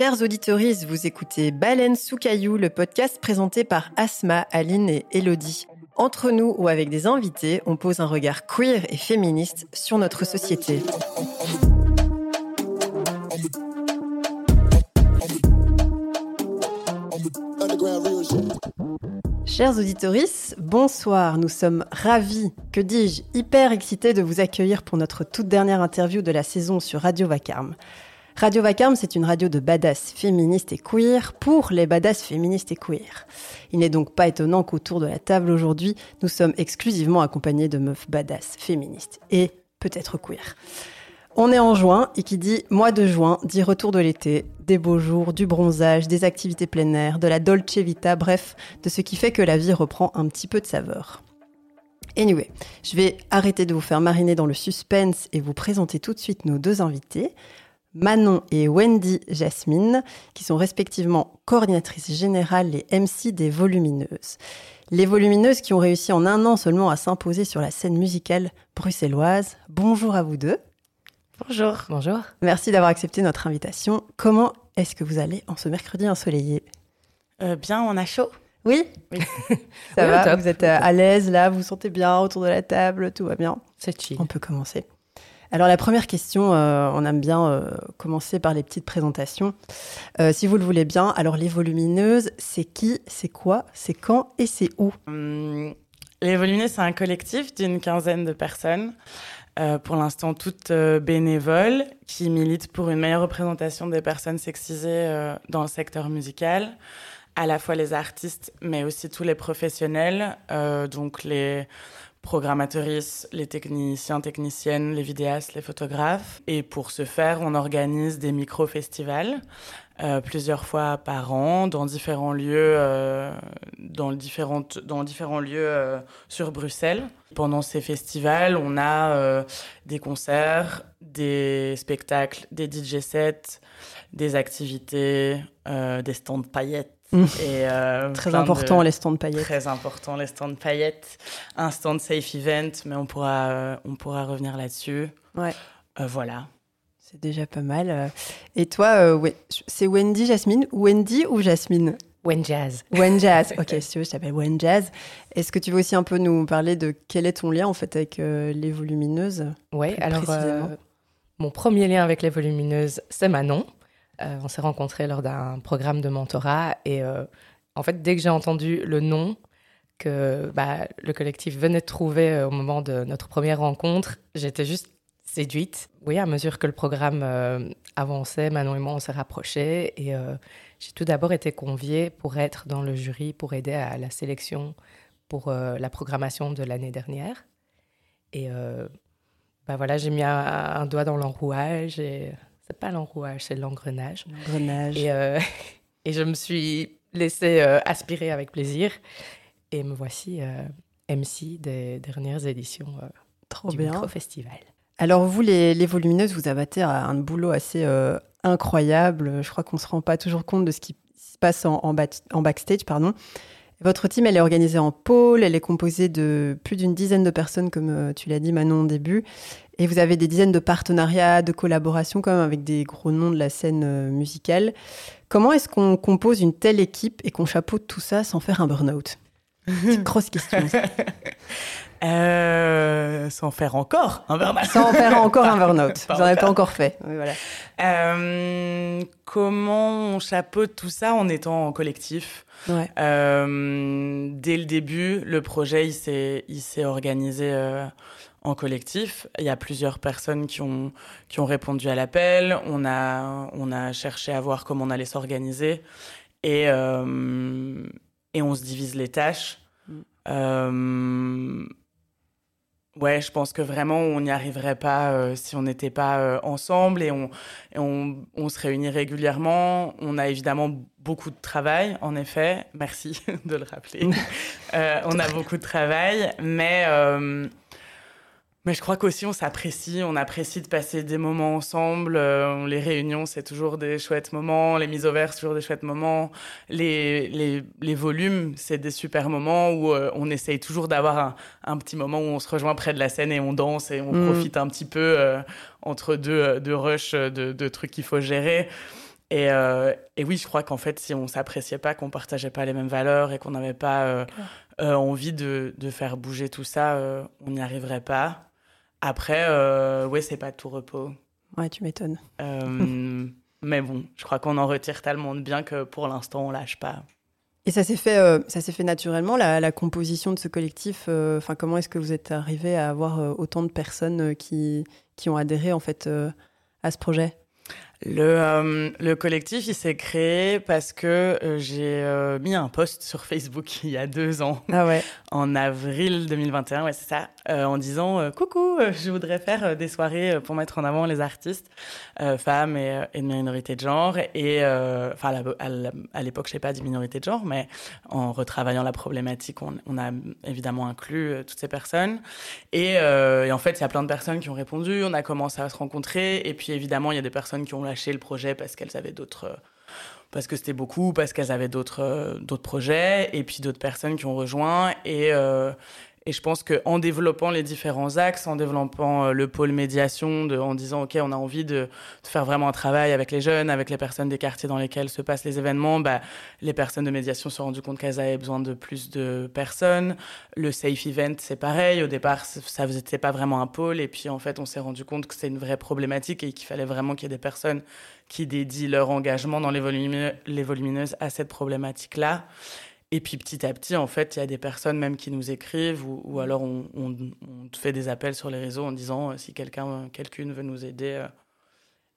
Chers auditeurs, vous écoutez Baleine sous caillou, le podcast présenté par Asma, Aline et Elodie. Entre nous ou avec des invités, on pose un regard queer et féministe sur notre société. Chers auditeurs, bonsoir. Nous sommes ravis, que dis-je, hyper excités de vous accueillir pour notre toute dernière interview de la saison sur Radio Vacarme. Radio Vacarme, c'est une radio de badass féministes et queer pour les badass féministes et queer. Il n'est donc pas étonnant qu'autour de la table aujourd'hui, nous sommes exclusivement accompagnés de meufs badass féministes et peut-être queer. On est en juin et qui dit mois de juin dit retour de l'été, des beaux jours, du bronzage, des activités plein air, de la dolce vita, bref, de ce qui fait que la vie reprend un petit peu de saveur. Anyway, je vais arrêter de vous faire mariner dans le suspense et vous présenter tout de suite nos deux invités. Manon et Wendy Jasmine, qui sont respectivement coordinatrices générales et MC des Volumineuses. Les Volumineuses qui ont réussi en un an seulement à s'imposer sur la scène musicale bruxelloise. Bonjour à vous deux. Bonjour. Bonjour. Merci d'avoir accepté notre invitation. Comment est-ce que vous allez en ce mercredi ensoleillé? Euh, Bien, on a chaud. Oui, Ça va, vous êtes à l'aise là, vous vous sentez bien autour de la table, tout va bien? C'est chill. On peut commencer. Alors la première question, euh, on aime bien euh, commencer par les petites présentations. Euh, si vous le voulez bien, alors les volumineuses, c'est qui, c'est quoi, c'est quand et c'est où? Hum, Les volumineuses, c'est un collectif d'une quinzaine de personnes. pour l'instant toutes bénévoles, qui militent pour une meilleure représentation des personnes sexisées dans le secteur musical, à la fois les artistes, mais aussi tous les professionnels, donc les programmatrices, les techniciens, techniciennes, les vidéastes, les photographes. Et pour ce faire, on organise des micro-festivals euh, plusieurs fois par an dans différents lieux, euh, dans, différentes, dans différents lieux euh, sur Bruxelles. Pendant ces festivals, on a euh, des concerts, des spectacles, des DJ sets, des activités, euh, des stands paillettes Mmh. Et, euh, très important les stands paillettes. Très important les stands paillettes. Un stand safe event, mais on pourra, euh, on pourra revenir là-dessus. Ouais. Euh, voilà. C'est déjà pas mal. Et toi, ouais, c'est Wendy Jasmine Wendy ou Jasmine? Wenjazz. Wenjazz. Ok, si tu veux, je t'appelle Wenjazz. Est-ce que tu veux aussi un peu nous parler de quel est ton lien en fait avec les volumineuses Oui, alors mon premier lien avec les volumineuses, c'est Manon. Euh, on s'est rencontrés lors d'un programme de mentorat et euh, en fait, dès que j'ai entendu le nom que bah, le collectif venait de trouver euh, au moment de notre première rencontre, j'étais juste séduite. Oui, à mesure que le programme avançait, Manon et moi, on s'est rapprochés et j'ai tout d'abord été conviée pour être dans le jury, pour aider à la sélection pour la programmation de l'année dernière. Et bah voilà, j'ai mis un, doigt dans l'enrouage c'est pas l'enrouage, c'est l'engrenage. L'engrenage. Et, euh, et, je me suis laissée euh, aspirer avec plaisir. Et me voici euh, MC des dernières éditions Trop du bien. Festival. Alors vous, les, les, volumineuses, vous abattez à un boulot assez incroyable. Je crois qu'on ne se rend pas toujours compte de ce qui se passe en, en, en backstage. pardon. Votre team, elle est organisée en pôle, elle est composée de plus d'une dizaine de personnes, comme tu l'as dit Manon au début, et vous avez des dizaines de partenariats, de collaborations quand même avec des gros noms de la scène euh, musicale. Comment est-ce qu'on compose une telle équipe et qu'on chapeaute tout ça sans faire un burn-out? Grosse question. euh, sans faire encore un burn-out. Sans faire encore un burn-out. Vous n'en avez pas encore fait. Oui, voilà. euh, comment on chapeaute tout ça en étant en collectif? Ouais. euh, Dès le début, le projet il s'est organisé en collectif. Il y a plusieurs personnes qui ont, qui ont répondu à l'appel. On a, on a cherché à voir comment on allait s'organiser. Et, euh, et on se divise les tâches. Mm. Euh, ouais, je pense que vraiment, on n'y arriverait pas euh, si on n'était pas ensemble et, on, et on, on, se réunit régulièrement. On a évidemment beaucoup de travail, en effet. Merci de le rappeler. on a beaucoup de travail, mais mais je crois qu'aussi on s'apprécie, on apprécie de passer des moments ensemble. Euh, les réunions, c'est toujours des chouettes moments. Les mises au vert, c'est toujours des chouettes moments. Les, les, les volumes, c'est des super moments où euh, on essaye toujours d'avoir un, un, petit moment où on se rejoint près de la scène et on danse et on mmh. profite un petit peu euh, entre deux, deux rushs de, de trucs qu'il faut gérer. Et, et, oui, je crois qu'en fait, si on s'appréciait pas, qu'on partageait pas les mêmes valeurs et qu'on n'avait pas envie de, de, faire bouger tout ça, on n'y arriverait pas. Après, ouais, c'est pas tout repos. Ouais, tu m'étonnes. mais bon, je crois qu'on en retire tellement de bien que pour l'instant, on lâche pas. Et ça s'est fait, euh, ça s'est fait naturellement la, composition de ce collectif. Euh, enfin, comment est-ce que vous êtes arrivé à avoir euh, autant de personnes qui, qui ont adhéré en fait à ce projet? Le, euh, le, collectif, il s'est créé parce que euh, j'ai euh, mis un post sur Facebook il y a deux ans, ah ouais. En avril 2021, ouais, c'est ça, en disant coucou, je voudrais faire des soirées pour mettre en avant les artistes femmes et, et, de minorité de genre. Et enfin, à l'époque, je sais pas dit minorité de genre, mais en retravaillant la problématique, on, on a évidemment inclus toutes ces personnes. Et, et en fait, il y a plein de personnes qui ont répondu. On a commencé à se rencontrer, et puis évidemment, il y a des personnes qui ont lâché le projet parce qu'elles avaient d'autres euh, parce que c'était beaucoup, parce qu'elles avaient d'autres euh, d'autres projets, et puis d'autres personnes qui ont rejoint. Et, euh, et je pense qu'en développant les différents axes, en développant euh, le pôle médiation, en disant, OK, on a envie de, faire vraiment un travail avec les jeunes, avec les personnes des quartiers dans lesquels se passent les événements, bah, les personnes de médiation se sont rendues compte qu'elles avaient besoin de plus de personnes. Le safe event, c'est pareil. Au départ, ça n'était pas vraiment un pôle. Et puis, en fait, on s'est rendu compte que c'est une vraie problématique et qu'il fallait vraiment qu'il y ait des personnes qui dédient leur engagement dans les volumineuses à cette problématique-là. Et puis petit à petit, en fait, il y a des personnes même qui nous écrivent ou, alors on, on, fait des appels sur les réseaux en disant euh, si quelqu'un, quelqu'une veut nous aider.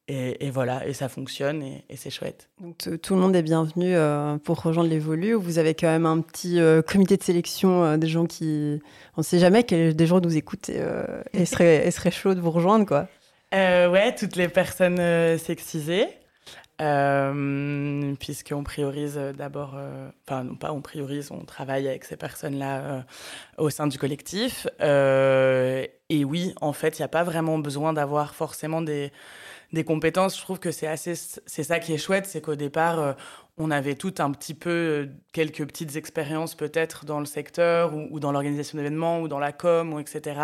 Euh, et, voilà, et ça fonctionne et, c'est chouette. Donc tout le monde est bienvenu euh, pour rejoindre l'évolu. Vous avez quand même un petit comité de sélection des gens qui, on ne sait jamais quels des gens nous écoutent et, et seraient, serait chaud de vous rejoindre quoi. ouais, toutes les personnes sexisées. Euh, puisqu'on priorise d'abord, euh, enfin non pas on priorise, on travaille avec ces personnes-là euh, au sein du collectif. Euh, et oui, en fait, il n'y a pas vraiment besoin d'avoir forcément des, des compétences. Je trouve que c'est assez, c'est ça qui est chouette, c'est qu'au départ, on avait tout un petit peu quelques petites expériences peut-être dans le secteur ou, ou dans l'organisation d'événements ou dans la com ou etc.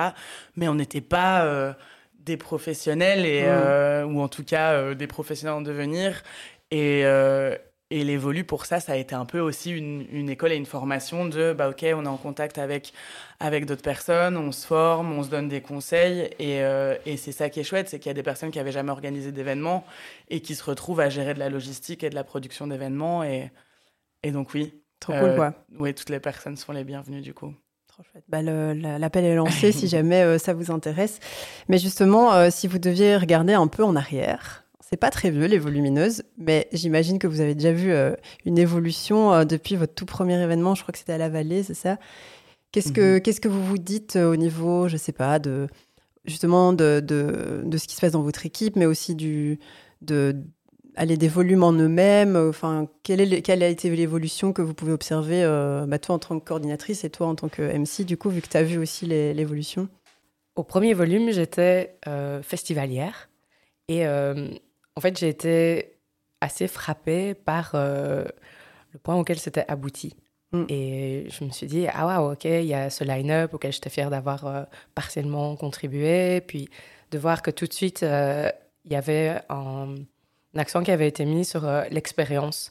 Mais on n'était pas des professionnels et, mm. euh, ou en tout cas euh, des professionnels en devenir et euh, et l'évolu pour ça, ça a été un peu aussi une, une, école et une formation de bah ok, on est en contact avec avec d'autres personnes, on se forme, on se donne des conseils et, et c'est ça qui est chouette, c'est qu'il y a des personnes qui avaient jamais organisé d'événements et qui se retrouvent à gérer de la logistique et de la production d'événements et et donc oui, trop cool quoi. Oui, toutes les personnes sont les bienvenues du coup. Bah, L'appel est lancé si jamais euh, ça vous intéresse. Mais justement, euh, si vous deviez regarder un peu en arrière, c'est pas très vieux les volumineuses, mais j'imagine que vous avez déjà vu euh, une évolution depuis votre tout premier événement. Je crois que c'était à la Vallée, c'est ça? Qu'est-ce que mhm. qu'est-ce que vous vous dites au niveau, je sais pas, de justement de, de, de, ce qui se passe dans votre équipe, mais aussi du de aller des volumes en eux-mêmes Enfin, quelle, est, quelle a été l'évolution que vous pouvez observer, euh, bah, toi en tant que coordinatrice et toi en tant que MC, du coup, vu que tu as vu aussi l'évolution? Au premier volume, j'étais euh, festivalière. Et euh, en fait, j'ai été assez frappée par le point auquel c'était abouti. Mm. Et je me suis dit, ah ouais, ok, il y a ce line-up auquel j'étais fière d'avoir partiellement contribué. Puis de voir que tout de suite, il y avait un un accent qui avait été mis sur euh, l'expérience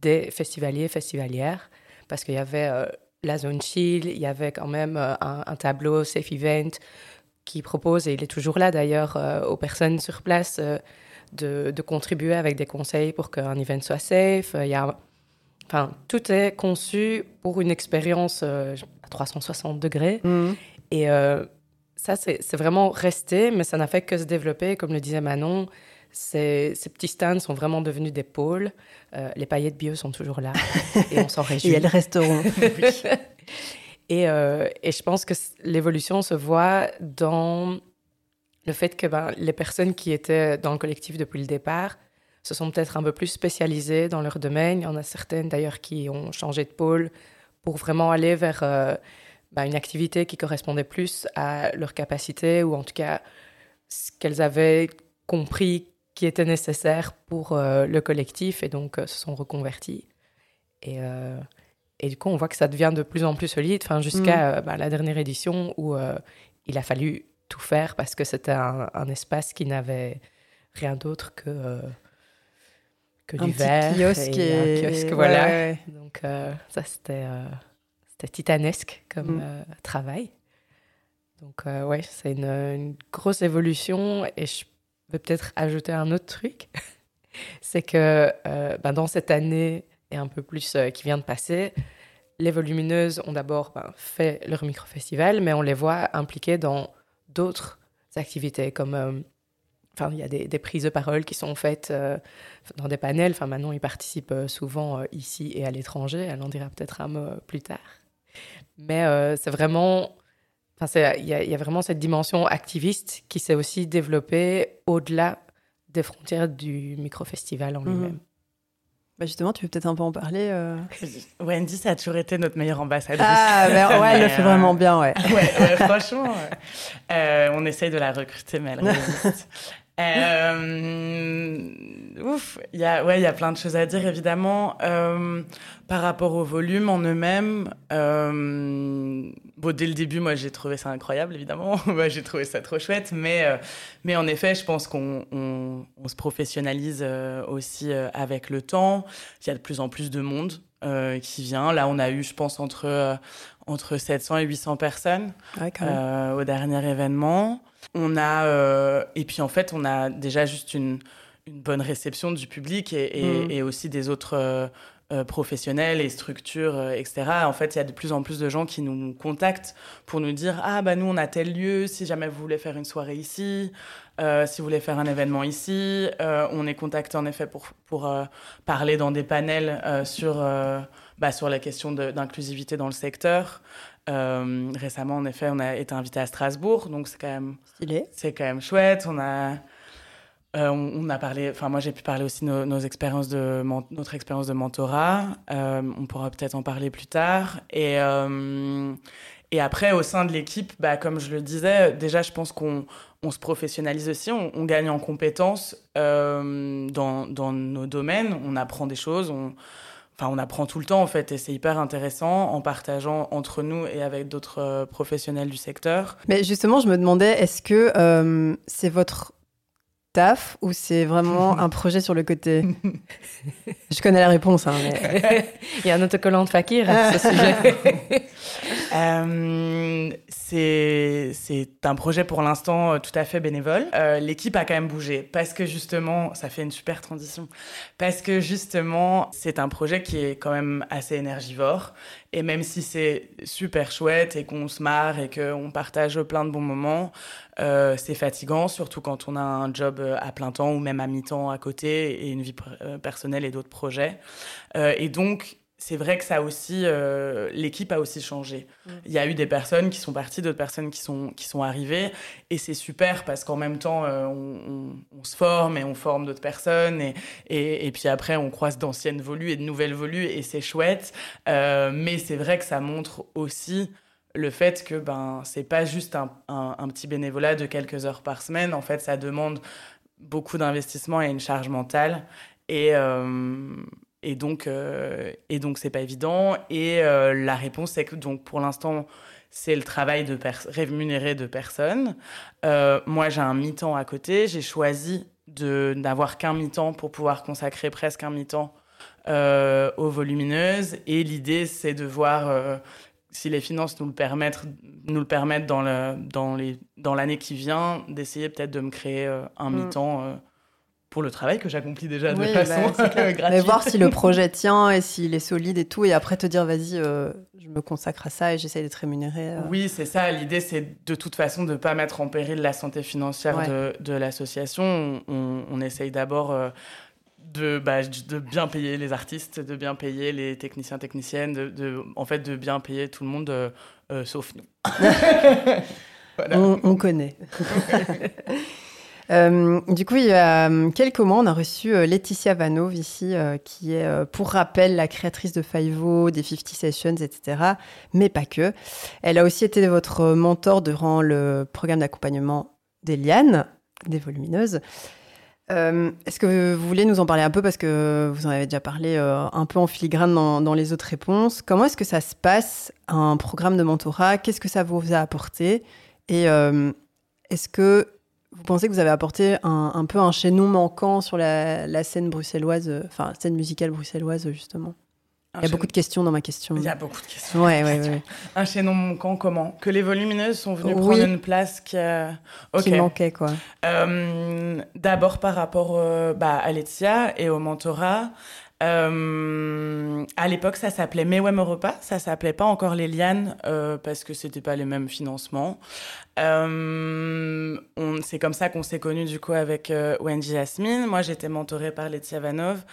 des festivaliers et festivalières, parce qu'il y avait euh, la zone chill, il y avait quand même euh, un, tableau Safe Event qui propose, et il est toujours là d'ailleurs, aux personnes sur place de, de, contribuer avec des conseils pour qu'un event soit safe. Il y a, enfin, tout est conçu pour une expérience à 360 degrés. Mmh. Et ça, c'est vraiment resté, mais ça n'a fait que se développer, comme le disait Manon. Ces, petits stands sont vraiment devenus des pôles. Euh, les paillettes bio sont toujours là et on s'en réjouit. et le restaurant. et, euh, et, je pense que l'évolution se voit dans le fait que ben, les personnes qui étaient dans le collectif depuis le départ se sont peut-être un peu plus spécialisées dans leur domaine. Il y en a certaines d'ailleurs qui ont changé de pôle pour vraiment aller vers euh, ben, une activité qui correspondait plus à leur capacité ou en tout cas ce qu'elles avaient compris qui était nécessaire pour euh, le collectif et donc euh, se sont reconvertis. Et, euh, et, du coup, on voit que ça devient de plus en plus solide, enfin, jusqu'à mm. bah, la dernière édition où il a fallu tout faire parce que c'était un, espace qui n'avait rien d'autre que, que du verre. Kiosque et, un kiosque, voilà. Donc ça, c'était c'était titanesque comme mm. travail. Donc ouais, c'est une, une, grosse évolution et je vais peut-être ajouter un autre truc. c'est que ben, dans cette année et un peu plus qui vient de passer, les volumineuses ont d'abord ben, fait leur micro-festival, mais on les voit impliquées dans d'autres activités, comme euh, enfin, il y a des, prises de parole qui sont faites euh, dans des panels. Enfin, maintenant, ils participent euh, souvent ici et à l'étranger. Elle en dira peut-être un mot plus tard. Mais c'est vraiment, enfin, il y, y, a vraiment cette dimension activiste qui s'est aussi développée au-delà des frontières du micro-festival en mhm. lui-même. Bah justement, tu veux peut-être un peu en parler euh... Wendy, ça a toujours été notre meilleure ambassadrice. Ah, ben, ouais, elle le fait vraiment bien, ouais. ouais, franchement, euh, on essaye de la recruter, mais elle résiste. Euh, ouf, il y a, ouais, il y a plein de choses à dire évidemment euh, par rapport au volume en eux-mêmes. Euh, bon, dès le début, moi, j'ai trouvé ça incroyable, évidemment. moi, j'ai trouvé ça trop chouette, mais, euh, mais en effet, je pense qu'on on, on se professionnalise euh, aussi euh, avec le temps. Il y a de plus en plus de monde qui vient. Là, on a eu, je pense, entre entre 700 et 800 personnes ouais, au dernier événement. On a, euh, et puis en fait, on a déjà juste une, une bonne réception du public et, et, mmh. et aussi des autres euh, euh, professionnels et structures, euh, etc. En fait, il y a de plus en plus de gens qui nous contactent pour nous dire Ah, bah nous, on a tel lieu, si jamais vous voulez faire une soirée ici, euh, si vous voulez faire un événement ici. on est contacté en effet pour, pour parler dans des panels sur, bah, sur la question d'inclusivité dans le secteur. Euh, récemment, en effet, on a été invité à Strasbourg, donc c'est quand même c'est quand même chouette. On a euh, on, on, a parlé, enfin moi j'ai pu parler aussi de nos, nos expériences de notre expérience de mentorat. Euh, on pourra peut-être en parler plus tard. Et et après au sein de l'équipe, bah, comme je le disais, déjà je pense qu'on on se professionnalise aussi, on, on gagne en compétences dans, dans nos domaines, on apprend des choses, on Enfin, on apprend tout le temps en fait et c'est hyper intéressant en partageant entre nous et avec d'autres euh, professionnels du secteur. Mais justement, je me demandais, est-ce que euh, c'est votre taf ou c'est vraiment un projet sur le côté Je connais la réponse. Hein, mais... Il y a un autocollant de Fakir à ce sujet. euh, c'est un projet pour l'instant euh, tout à fait bénévole. Euh, L'équipe a quand même bougé parce que justement, ça fait une super transition. Parce que justement, c'est un projet qui est quand même assez énergivore. Et même si c'est super chouette et qu'on se marre et qu'on partage plein de bons moments, euh, c'est fatigant, surtout quand on a un job euh, à plein temps ou même à mi-temps à côté et une vie personnelle et d'autres projets. Euh, et donc, c'est vrai que ça aussi, euh, l'équipe a aussi changé. Mmh. Il y a eu des personnes qui sont parties, d'autres personnes qui sont, qui sont arrivées. Et c'est super parce qu'en même temps, euh, on, on, on, se forme et on forme d'autres personnes. Et, et, et, puis après, on croise d'anciennes volues et de nouvelles volues et c'est chouette. Euh, mais c'est vrai que ça montre aussi le fait que ben, c'est pas juste un, un, petit bénévolat de quelques heures par semaine. En fait, ça demande beaucoup d'investissement et une charge mentale. Et, euh, et donc, euh, et donc c'est pas évident. Et euh, la réponse, c'est que donc pour l'instant, c'est le travail de rémunéré de personnes. Euh, moi, j'ai un mi-temps à côté. J'ai choisi de n'avoir qu'un mi-temps pour pouvoir consacrer presque un mi-temps aux volumineuses. Et l'idée, c'est de voir si les finances nous le permettent, nous le permettent dans le dans les dans l'année qui vient, d'essayer peut-être de me créer euh, un mm. mi-temps pour le travail que j'accomplis déjà de oui, façon bah, gratuite. Mais voir si le projet tient et s'il est solide et tout, et après te dire vas-y, euh, je me consacre à ça et j'essaie d'être rémunéré. Euh. Oui, c'est ça. L'idée, c'est de toute façon de ne pas mettre en péril la santé financière ouais. de, de l'association. On, on, essaye d'abord. Euh, de, bah, de bien payer les artistes, de bien payer les techniciens, techniciennes, de, de en fait de bien payer tout le monde, euh, sauf nous. voilà. on, on connaît. Euh, du coup, il y a euh, quelques mois, on a reçu euh, Laetitia Vanov ici, euh, qui est, euh, pour rappel, la créatrice de Fivo, des 50 Sessions, etc. Mais pas que. Elle a aussi été votre mentor durant le programme d'accompagnement d'Eliane, des volumineuses. Euh, Est-ce que vous voulez nous en parler un peu parce que vous en avez déjà parlé euh, un peu en filigrane dans, dans les autres réponses. Comment est-ce que ça se passe un programme de mentorat? Qu'est-ce que ça vous a apporté? Et euh, est-ce que vous pensez que vous avez apporté un, peu un chaînon manquant sur la, scène bruxelloise, enfin, scène musicale bruxelloise, justement? Il y a beaucoup de questions dans ma question. Il y a beaucoup de questions. Ouais, ouais, ouais. Un chaînon manquant, comment Que les volumineuses sont venues prendre une place qui, qui manquait, quoi. Euh, d'abord par rapport euh, bah, à Laetitia et au mentorat. Euh, à l'époque, ça s'appelait Mewem Europa, ça s'appelait pas encore les Lianes euh, parce que c'était pas les mêmes financements. Euh, c'est comme ça qu'on s'est connus du coup avec euh, Wendy Jasmine. Moi, j'étais mentorée par Letia Vanov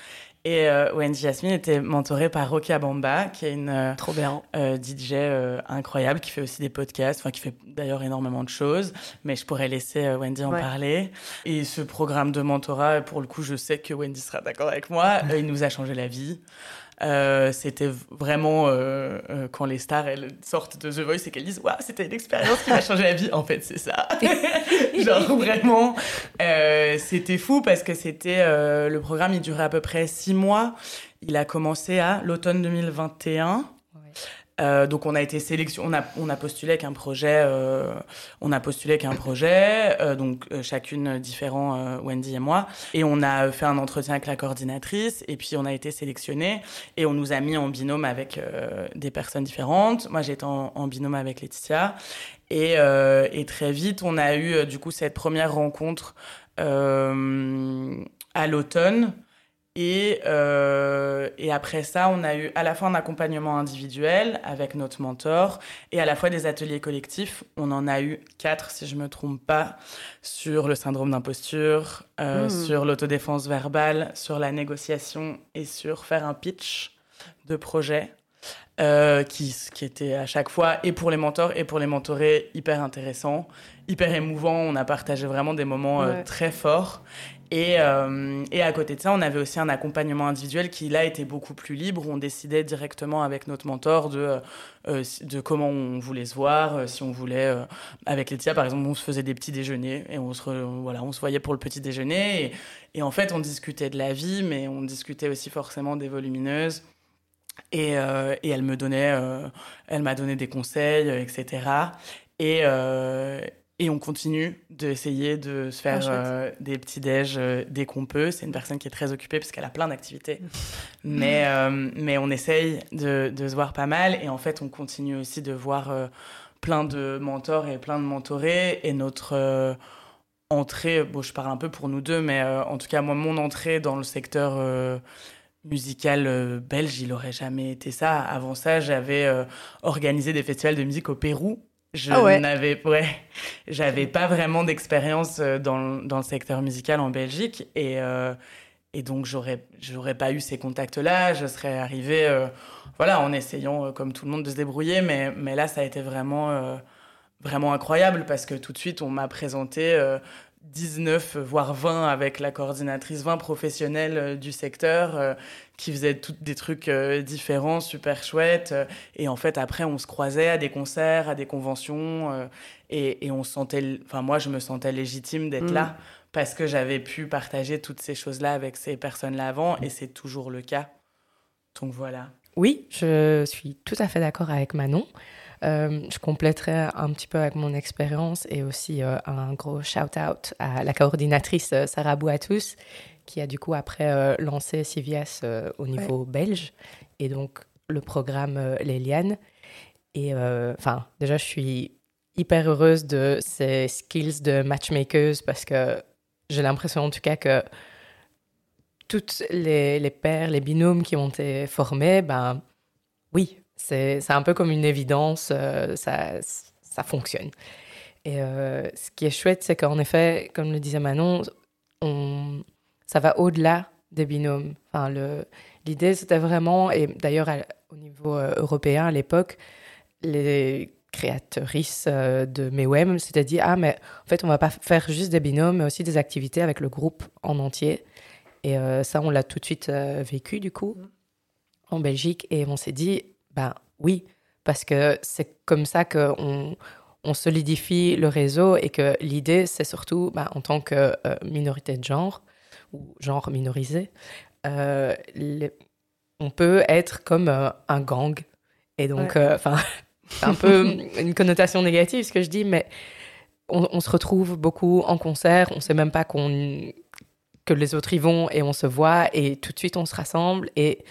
et euh, Wendy Jasmine était mentorée par Rocky Abamba, qui est une euh, Trop bien. Euh, DJ euh, incroyable, qui fait aussi des podcasts, enfin qui fait d'ailleurs énormément de choses. Mais je pourrais laisser Wendy en parler. Et ce programme de mentorat, pour le coup, je sais que Wendy sera d'accord avec moi. il nous a changé la vie. Euh, c'était vraiment euh, euh, quand les stars elles sortent de The Voice et qu'elles disent waouh c'était une expérience qui m'a changé la vie. En fait c'est ça. Genre vraiment c'était fou parce que c'était le programme il durait à peu près six mois. Il a commencé à l'automne 2021 euh, donc on a été sélectionné, on a, on a postulé avec un projet, euh, on a postulé avec un projet, euh, donc euh, chacune différent, euh, Wendy et moi, et on a fait un entretien avec la coordinatrice, et puis on a été sélectionné, et on nous a mis en binôme avec des personnes différentes. Moi j'étais en, en, binôme avec Laetitia, et, et, très vite on a eu du coup cette première rencontre à l'automne. Et, euh, et après ça, on a eu à la fois un accompagnement individuel avec notre mentor et à la fois des ateliers collectifs. On en a eu quatre, si je me trompe pas, sur le syndrome d'imposture, euh, mmh. sur l'autodéfense verbale, sur la négociation et sur faire un pitch de projet. Euh, qui, qui était à chaque fois, et pour les mentors et pour les mentorés, hyper intéressant, hyper émouvant. On a partagé vraiment des moments euh, très forts. Et, euh, et, à côté de ça, on avait aussi un accompagnement individuel qui, là, était beaucoup plus libre. On décidait directement avec notre mentor de, euh, de comment on voulait se voir. Euh, si on voulait, euh, avec Laetitia, par exemple, on se faisait des petits déjeuners et on se, voilà, on se voyait pour le petit déjeuner. Et, en fait, on discutait de la vie, mais on discutait aussi forcément des volumineuses. Et, euh, et elle me donnait, euh, elle m'a donné des conseils, etc. Et, euh, et on continue d'essayer de se faire ah, euh, des petits déj euh, dès qu'on peut. C'est une personne qui est très occupée parce qu'elle a plein d'activités. mais, euh, mais on essaye de, de, se voir pas mal. Et en fait, on continue aussi de voir plein de mentors et plein de mentorés. Et notre entrée, bon, je parle un peu pour nous deux, mais en tout cas, moi, mon entrée dans le secteur musical belge, il aurait jamais été ça. Avant ça, j'avais organisé des festivals de musique au Pérou je ah ouais. n'avais ouais, j'avais pas vraiment d'expérience euh, dans, dans, le secteur musical en Belgique et, euh, et donc j'aurais j'aurais pas eu ces contacts là je serais arrivée euh, voilà en essayant euh, comme tout le monde de se débrouiller mais mais là ça a été vraiment vraiment incroyable parce que tout de suite on m'a présenté 19 voire 20 avec la coordinatrice 20 professionnels euh, du secteur euh, qui faisaient toutes des trucs euh, différents super chouettes et en fait après on se croisait à des concerts à des conventions et, et on se sentait enfin moi je me sentais légitime d'être mmh. là parce que j'avais pu partager toutes ces choses là avec ces personnes là avant et c'est toujours le cas. Donc voilà. Oui je suis tout à fait d'accord avec Manon Euh, je compléterai un petit peu avec mon expérience et aussi euh, un gros shout-out à la coordinatrice euh, Sarah Bouatous, qui a du coup après lancé CVS au niveau ouais. belge et donc le programme Les Lianes. Et enfin, déjà, je suis hyper heureuse de ces skills de matchmakers parce que j'ai l'impression en tout cas que toutes les, les paires, les binômes qui ont été formés, ben oui, c'est un peu comme une évidence, euh, ça, ça fonctionne. Et euh, ce qui est chouette, c'est qu'en effet, comme le disait Manon, on, ça va au-delà des binômes. Enfin, L'idée, c'était vraiment, et d'ailleurs au niveau euh, européen à l'époque, les créatrices de Mewem s'étaient dit Ah, mais en fait, on va pas faire juste des binômes, mais aussi des activités avec le groupe en entier. Et euh, ça, on l'a tout de suite euh, vécu, du coup, mmh. en Belgique. Et on s'est dit Ben oui, parce que c'est comme ça qu'on on solidifie le réseau et que l'idée, c'est surtout, bah, en tant que euh, minorité de genre, ou genre minorisé, euh, les... on peut être comme euh, un gang. Et donc, enfin, ouais. c'est un peu une connotation négative ce que je dis, mais on, se retrouve beaucoup en concert, on sait même pas qu'on que les autres y vont et on se voit et tout de suite on se rassemble et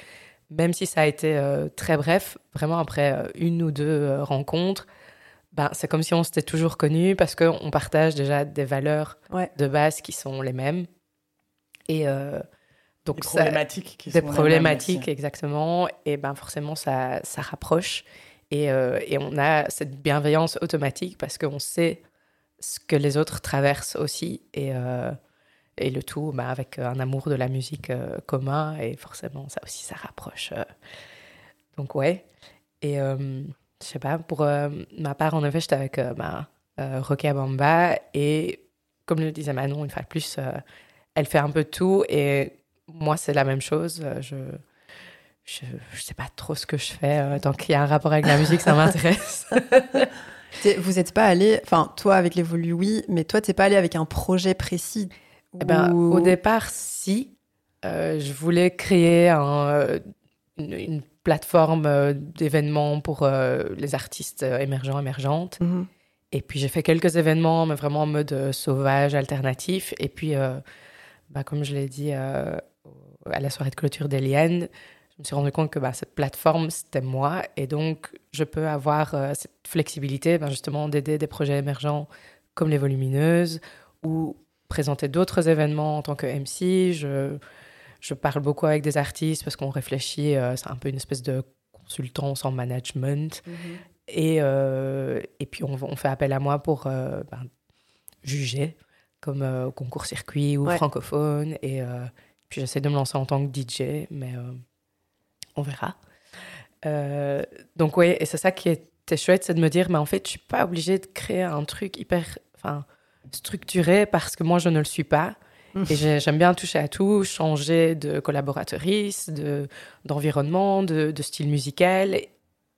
même si ça a été euh, très bref, vraiment après euh, une ou deux euh, rencontres, ben, c'est comme si on s'était toujours connus parce qu'on partage déjà des valeurs de base qui sont les mêmes. Et donc, des problématiques qui des problématiques, exactement. Et ben forcément, ça, ça rapproche. Et, et on a cette bienveillance automatique parce qu'on sait ce que les autres traversent aussi. Et, et le tout bah, avec un amour de la musique euh, commun. Et forcément ça aussi ça rapproche euh. donc ouais. Et euh, je sais pas pour ma part en effet j'étais avec bah, Rocky Bamba et comme le disait Manon une fois de plus elle fait un peu tout. Et moi c'est la même chose. Je je, je sais pas trop ce que je fais tant qu'il y a un rapport avec la musique ça m'intéresse. Vous n'êtes pas allé, enfin toi avec l'évolu oui, mais toi t'es pas allé avec un projet précis eh ben, Au départ, si. Euh, je voulais créer euh, une, plateforme euh, d'événements pour les artistes émergents, émergentes. Mhm. Et puis j'ai fait quelques événements, mais vraiment en mode sauvage, alternatif. Et puis, bah, comme je l'ai dit à la soirée de clôture d'Eliane, je me suis rendu compte que bah, cette plateforme, c'était moi. Et donc, je peux avoir cette flexibilité, ben, justement, d'aider des projets émergents comme les volumineuses ou d'autres événements en tant que MC. Je, je parle beaucoup avec des artistes parce qu'on réfléchit, euh, c'est un peu une espèce de consultance en management. Mhm. Et, euh, et puis on, on, fait appel à moi pour euh, ben, juger, comme au concours circuit ou francophone. Et puis j'essaie de me lancer en tant que DJ, mais on verra. donc oui, et c'est ça qui était chouette, c'est de me dire, mais en fait, je suis pas obligée de créer un truc hyper... Enfin, structuré parce que moi, je ne le suis pas. Mmh. Et j'aime bien toucher à tout, changer de collaboratrice, d'environnement, de, de, style musical,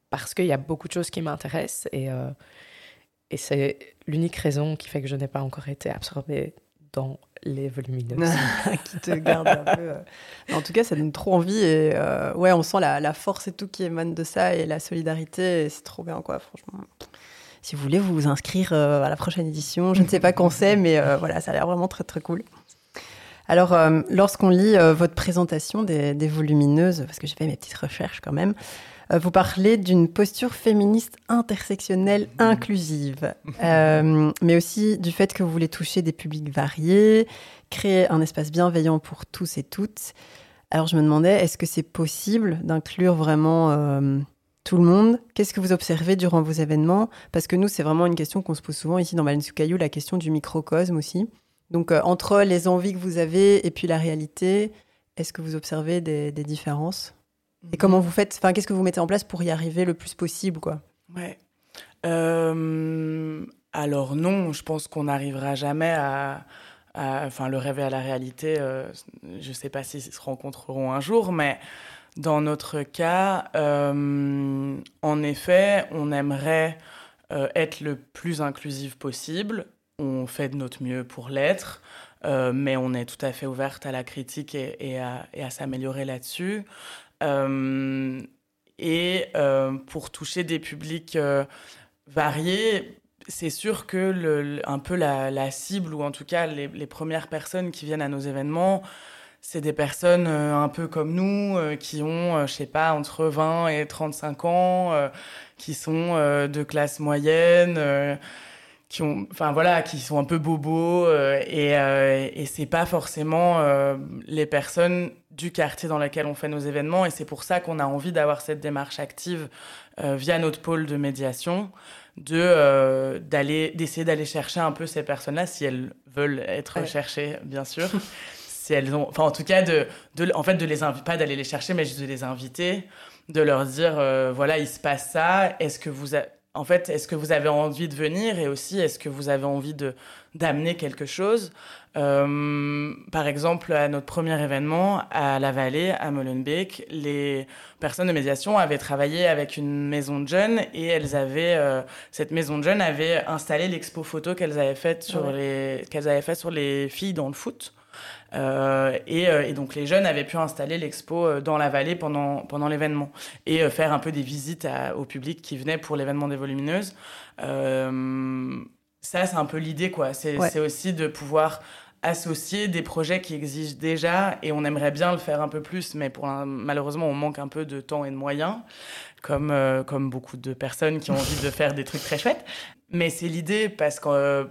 parce qu'il y a beaucoup de choses qui m'intéressent. Et, euh, et c'est l'unique raison qui fait que je n'ai pas encore été absorbée dans les volumineuses. qui te garde un peu. Euh. En tout cas, ça donne trop envie. Et euh, ouais, on sent la, la, force et tout qui émane de ça et la solidarité. C'est trop bien, quoi, franchement si vous voulez vous inscrire euh, à la prochaine édition. Je ne sais pas quand c'est, mais euh, voilà, ça a l'air vraiment très très cool. Alors, euh, lorsqu'on lit votre présentation des, volumineuses, parce que j'ai fait mes petites recherches quand même, vous parlez d'une posture féministe intersectionnelle inclusive, mais aussi du fait que vous voulez toucher des publics variés, créer un espace bienveillant pour tous et toutes. Alors, je me demandais, est-ce que c'est possible d'inclure vraiment tout le monde Qu'est-ce que vous observez durant vos événements? Parce que nous, c'est vraiment une question qu'on se pose souvent ici dans Caillou, la question du microcosme aussi. Donc, euh, entre les envies que vous avez et puis la réalité, est-ce que vous observez des, différences? Et mhm. comment vous faites? Enfin, qu'est-ce que vous mettez en place pour y arriver le plus possible, quoi? Ouais. Euh, alors non, je pense qu'on n'arrivera jamais à, enfin, le rêve et à la réalité. Euh, je ne sais pas s'ils se rencontreront un jour, mais dans notre cas, euh, en effet, on aimerait euh, être le plus inclusif possible. On fait de notre mieux pour l'être, euh, mais on est tout à fait ouverte à la critique et, à, s'améliorer là-dessus. et pour toucher des publics variés, c'est sûr que un peu la, cible, ou en tout cas les premières personnes qui viennent à nos événements, c'est des personnes euh, un peu comme nous euh, qui ont, euh, je sais pas, entre 20 et 35 ans, qui sont de classe moyenne, qui ont, enfin voilà, qui sont un peu bobos et, et c'est pas forcément les personnes du quartier dans lequel on fait nos événements et c'est pour ça qu'on a envie d'avoir cette démarche active via notre pôle de médiation de d'aller d'essayer d'aller chercher un peu ces personnes-là si elles veulent être cherchées bien sûr si elles ont, enfin en tout cas de, de en fait de les inviter, pas d'aller les chercher, mais juste de les inviter, de leur dire euh, voilà il se passe ça, est-ce que vous, en fait est-ce que vous avez envie de venir et aussi est-ce que vous avez envie de d'amener quelque chose? Euh, par exemple, à notre premier événement à la Vallée, à Molenbeek, les personnes de médiation avaient travaillé avec une maison de jeunes et elles avaient, euh, cette maison de jeunes avait installé l'expo photo qu'elles avaient faite sur les, qu'elles avaient fait sur les filles dans le foot. Euh, euh, et, donc les jeunes avaient pu installer l'expo euh, dans la vallée pendant, pendant l'événement et faire un peu des visites au public qui venait pour l'événement des volumineuses. ça, c'est un peu l'idée, quoi. C'est aussi de pouvoir associer des projets qui existent déjà et on aimerait bien le faire un peu plus, mais pour malheureusement, on manque un peu de temps et de moyens, comme, euh, comme beaucoup de personnes qui ont envie de faire des trucs très chouettes. Mais c'est l'idée parce que euh,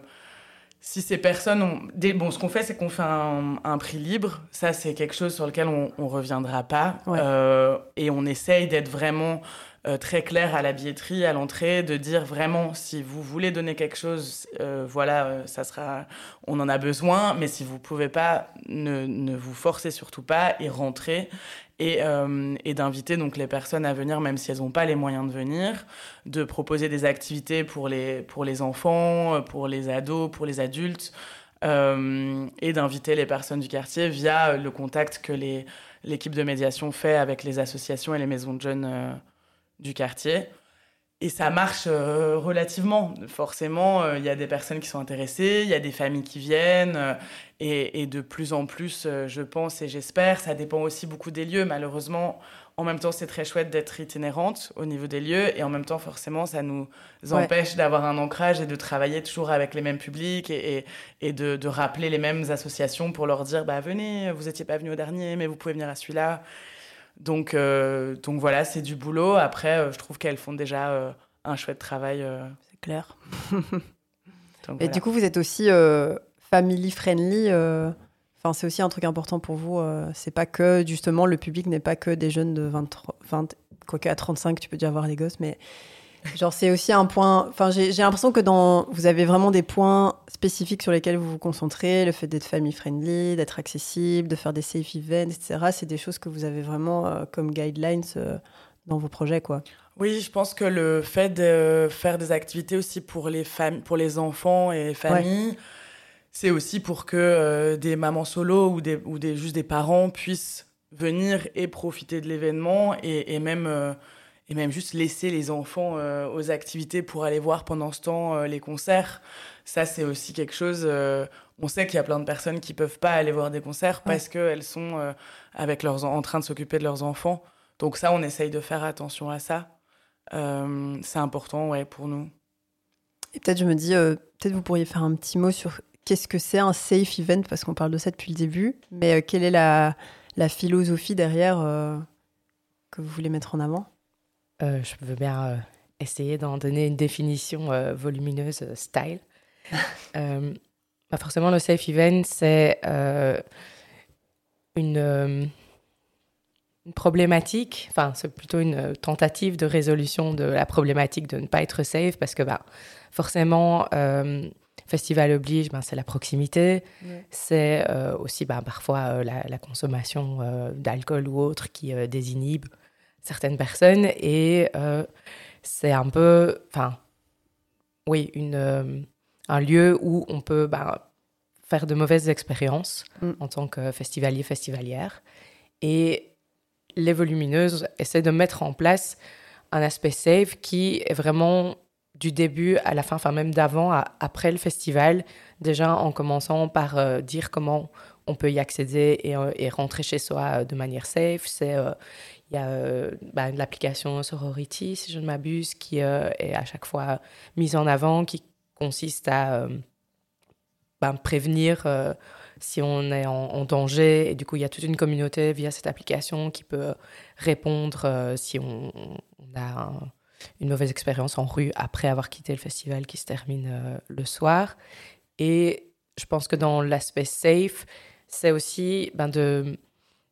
si ces personnes ont. Des... Bon, ce qu'on fait, c'est qu'on fait un, prix libre. Ça, c'est quelque chose sur lequel on ne reviendra pas. Euh, et on essaye d'être vraiment euh, très clair à la billetterie, à l'entrée, de dire vraiment si vous voulez donner quelque chose, euh, voilà, euh, ça sera, on en a besoin, mais si vous pouvez pas, ne, ne vous forcez surtout pas et rentrez. Et, et d'inviter donc les personnes à venir, même si elles n'ont pas les moyens de venir, de proposer des activités pour les, pour les enfants, pour les ados, pour les adultes, et d'inviter les personnes du quartier via le contact que l'équipe de médiation fait avec les associations et les maisons de jeunes du quartier. Et ça marche euh, relativement. Forcément, euh, il y a des personnes qui sont intéressées, il y a des familles qui viennent, euh, et, de plus en plus, je pense et j'espère. Ça dépend aussi beaucoup des lieux. Malheureusement, en même temps, c'est très chouette d'être itinérante au niveau des lieux, et en même temps, forcément, ça nous empêche d'avoir un ancrage et de travailler toujours avec les mêmes publics et, et de, de, rappeler les mêmes associations pour leur dire bah, venez, vous n'étiez pas venu au dernier, mais vous pouvez venir à celui-là. Donc, euh, donc voilà, c'est du boulot. Après, euh, je trouve qu'elles font déjà euh, un chouette travail. C'est clair. Et du coup, vous êtes aussi family friendly. Enfin, c'est aussi un truc important pour vous. c'est pas que justement le public n'est pas que des jeunes de 23, 20, quoique à 35, tu peux déjà avoir des gosses, mais Genre, c'est aussi un point. Enfin, j'ai l'impression que dans, vous avez vraiment des points spécifiques sur lesquels vous vous concentrez, le fait d'être family friendly, d'être accessible, de faire des safe events, etc. C'est des choses que vous avez vraiment euh, comme guidelines euh, dans vos projets, quoi. Oui, je pense que le fait de faire des activités aussi pour les pour les enfants et les familles, c'est aussi pour que euh, des mamans solo ou des, ou des juste des parents puissent venir et profiter de l'événement et, et, même et même juste laisser les enfants euh, aux activités pour aller voir pendant ce temps euh, les concerts. Ça, c'est aussi quelque chose. Euh, on sait qu'il y a plein de personnes qui peuvent pas aller voir des concerts parce qu'elles sont avec leurs en train de s'occuper de leurs enfants. Donc ça, on essaye de faire attention à ça. c'est important, ouais, pour nous. Et peut-être, je me dis, peut-être vous pourriez faire un petit mot sur qu'est-ce que c'est un safe event parce qu'on parle de ça depuis le début. Mais quelle est la, la philosophie derrière que vous voulez mettre en avant? Euh, je veux bien euh, essayer d'en donner une définition euh, volumineuse, style. Bah, forcément, le safe event, c'est une, une, problématique, enfin, c'est plutôt une tentative de résolution de la problématique de ne pas être safe, parce que bah, forcément, festival oblige, ben, c'est la proximité, c'est aussi ben, parfois la, la, consommation d'alcool ou autre qui désinhibe certaines personnes et euh, c'est un peu, enfin, oui, une, euh, un lieu où on peut bah, faire de mauvaises expériences mm. en tant que festivalier, festivalière. Et les volumineuses essaient de mettre en place un aspect safe qui est vraiment du début à la fin, enfin même d'avant à après le festival, déjà en commençant par euh, dire comment on peut y accéder et, et rentrer chez soi de manière safe. C'est il y a euh, bah, l'application Sorority, si je ne m'abuse, qui euh, est à chaque fois mise en avant, qui consiste à euh, bah, prévenir si on est en, danger. Et du coup, il y a toute une communauté via cette application qui peut répondre si on, a une mauvaise expérience en rue après avoir quitté le festival qui se termine le soir. Et je pense que dans l'aspect safe, c'est aussi ben, de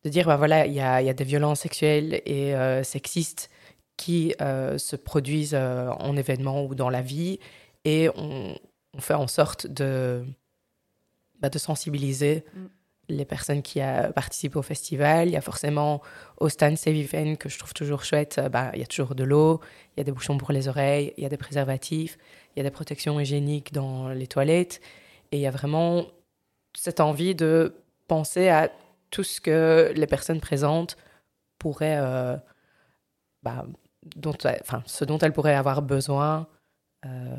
de dire, ben voilà, il y a, y a, des violences sexuelles et euh, sexistes qui euh, se produisent euh, en événement ou dans la vie, et on, on fait en sorte de, bah, de sensibiliser mm. les personnes qui participent au festival. Il y a forcément au stand Save Event, que je trouve toujours chouette, bah, il y a toujours de l'eau, il y a des bouchons pour les oreilles, il y a des préservatifs, il y a des protections hygiéniques dans les toilettes, et il y a vraiment cette envie de penser à tout ce que les personnes présentes pourraient, euh, bah, dont, enfin, ce dont elles pourraient avoir besoin euh,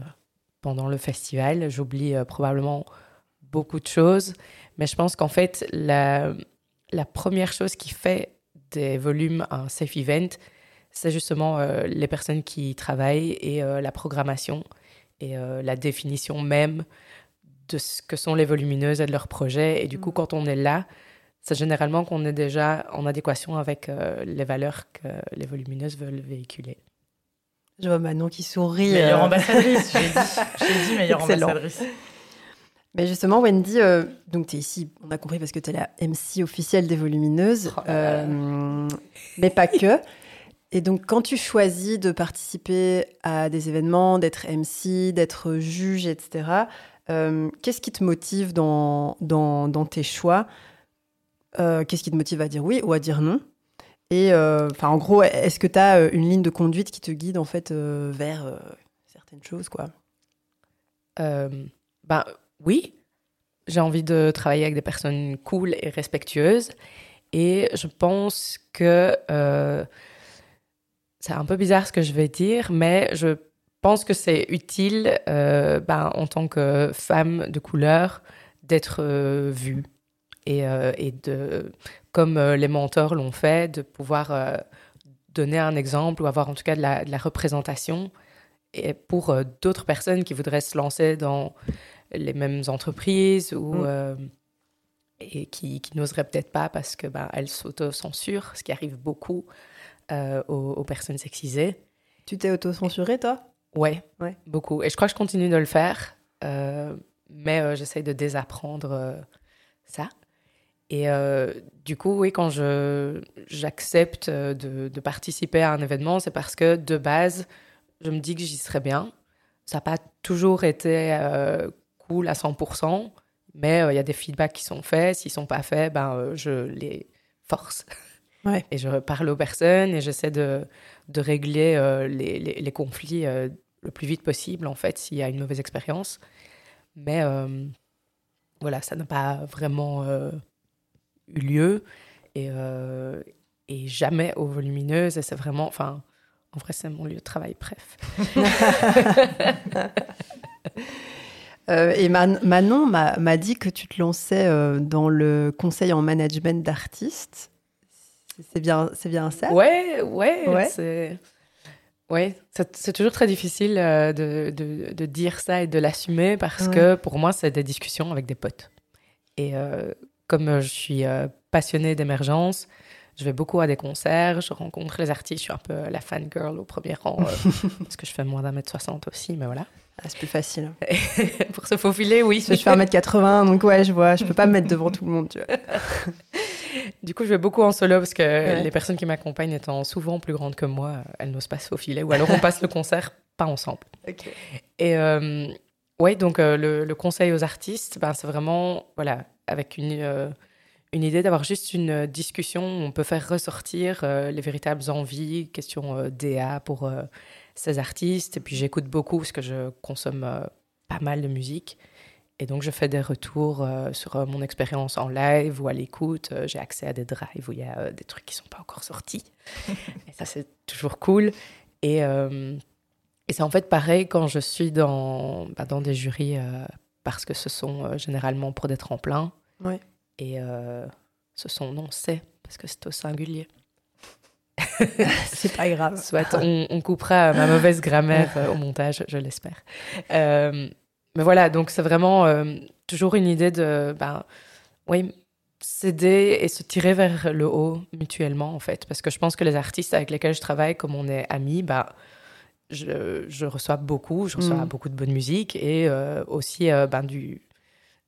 pendant le festival. J'oublie euh, probablement beaucoup de choses, mais je pense qu'en fait, la, la première chose qui fait des volumes un safe event, c'est justement les personnes qui travaillent et la programmation. et la définition même de ce que sont les volumineuses et de leurs projets. Et du coup, mm. quand on est là, c'est généralement qu'on est déjà en adéquation avec les valeurs que les volumineuses veulent véhiculer. Je vois Manon qui sourit. Meilleure ambassadrice, j'ai dit, meilleure ambassadrice. Mais justement, Wendy, donc tu es ici, on a compris parce que tu es la MC officielle des Volumineuses, oh mais pas que. Et donc, quand tu choisis de participer à des événements, d'être MC, d'être juge, etc., euh, qu'est-ce qui te motive dans, dans, dans tes choix? Euh, Qu'est-ce qui te motive à dire oui ou à dire non? Et euh, en gros, est-ce que tu as une ligne de conduite qui te guide en fait vers certaines choses, quoi? Ben oui, j'ai envie de travailler avec des personnes cool et respectueuses. Et je pense que c'est un peu bizarre ce que je vais dire, mais je pense que c'est utile euh, ben, en tant que femme de couleur d'être euh, vue et, euh, et, de, comme les mentors l'ont fait, de pouvoir donner un exemple ou avoir en tout cas de la, de la représentation et pour d'autres personnes qui voudraient se lancer dans les mêmes entreprises ou mm. et qui, qui n'oseraient peut-être pas parce que ben, elles s'auto-censurent, ce qui arrive beaucoup euh, aux, personnes sexisées. Tu t'es auto-censurée, toi? Ouais, ouais, beaucoup. Et je crois que je continue de le faire, euh, mais euh, j'essaye de désapprendre ça. Et du coup, oui, quand j'accepte de, de, participer à un événement, c'est parce que de base, je me dis que j'y serais bien. Ça n'a pas toujours été cool à 100%, mais il y a des feedbacks qui sont faits. S'ils ne sont pas faits, ben, je les force. Et je parle aux personnes et j'essaie de, de régler euh, les, les, conflits euh, le plus vite possible, en fait, s'il y a une mauvaise expérience. Mais euh, voilà, ça n'a pas vraiment eu lieu. Et, et jamais aux volumineuses. Et c'est vraiment. Enfin, en vrai, c'est mon lieu de travail, bref. et Manon m'a dit que tu te lançais dans le conseil en management d'artistes. C'est bien, c'est bien ça? Ouais, ouais. ouais. C'est... Ouais, c'est toujours très difficile euh, de, de, de, dire ça et de l'assumer parce que pour moi, c'est des discussions avec des potes. Et euh, comme je suis euh, passionnée d'émergence, je vais beaucoup à des concerts, je rencontre les artistes, je suis un peu la fangirl au premier rang parce que je fais moins d'un mètre soixante aussi, mais voilà. Ah, c'est plus facile. pour se faufiler, oui. je fais un mètre 80, donc ouais, je vois, je peux pas me mettre devant tout le monde, tu vois. Du coup, je vais beaucoup en solo parce que les personnes qui m'accompagnent étant souvent plus grandes que moi, elles n'osent pas se faufiler ou alors on passe le concert pas ensemble. Et euh, ouais, donc euh, le, conseil aux artistes, ben, c'est vraiment voilà, avec une, euh, une idée d'avoir juste une discussion où on peut faire ressortir les véritables envies, question DA pour ces artistes. Et puis j'écoute beaucoup parce que je consomme pas mal de musique. Et donc, je fais des retours euh, sur euh, mon expérience en live ou à l'écoute. Euh, j'ai accès à des drives où il y a des trucs qui ne sont pas encore sortis. et ça, c'est toujours cool. Et, et c'est en fait pareil quand je suis dans, bah, dans des jurys, parce que ce sont généralement pour des tremplins. Ouais. Et ce sont, non, c'est, parce que c'est au singulier. c'est pas grave. Soit on, on coupera ma mauvaise grammaire au montage, je l'espère. Mais voilà, donc c'est vraiment euh, toujours une idée de, ben, oui, s'aider et se tirer vers le haut mutuellement, en fait. Parce que je pense que les artistes avec lesquels je travaille, comme on est amis, ben, je, je reçois beaucoup, je reçois mm. beaucoup de bonne musique et euh, aussi euh, ben, du,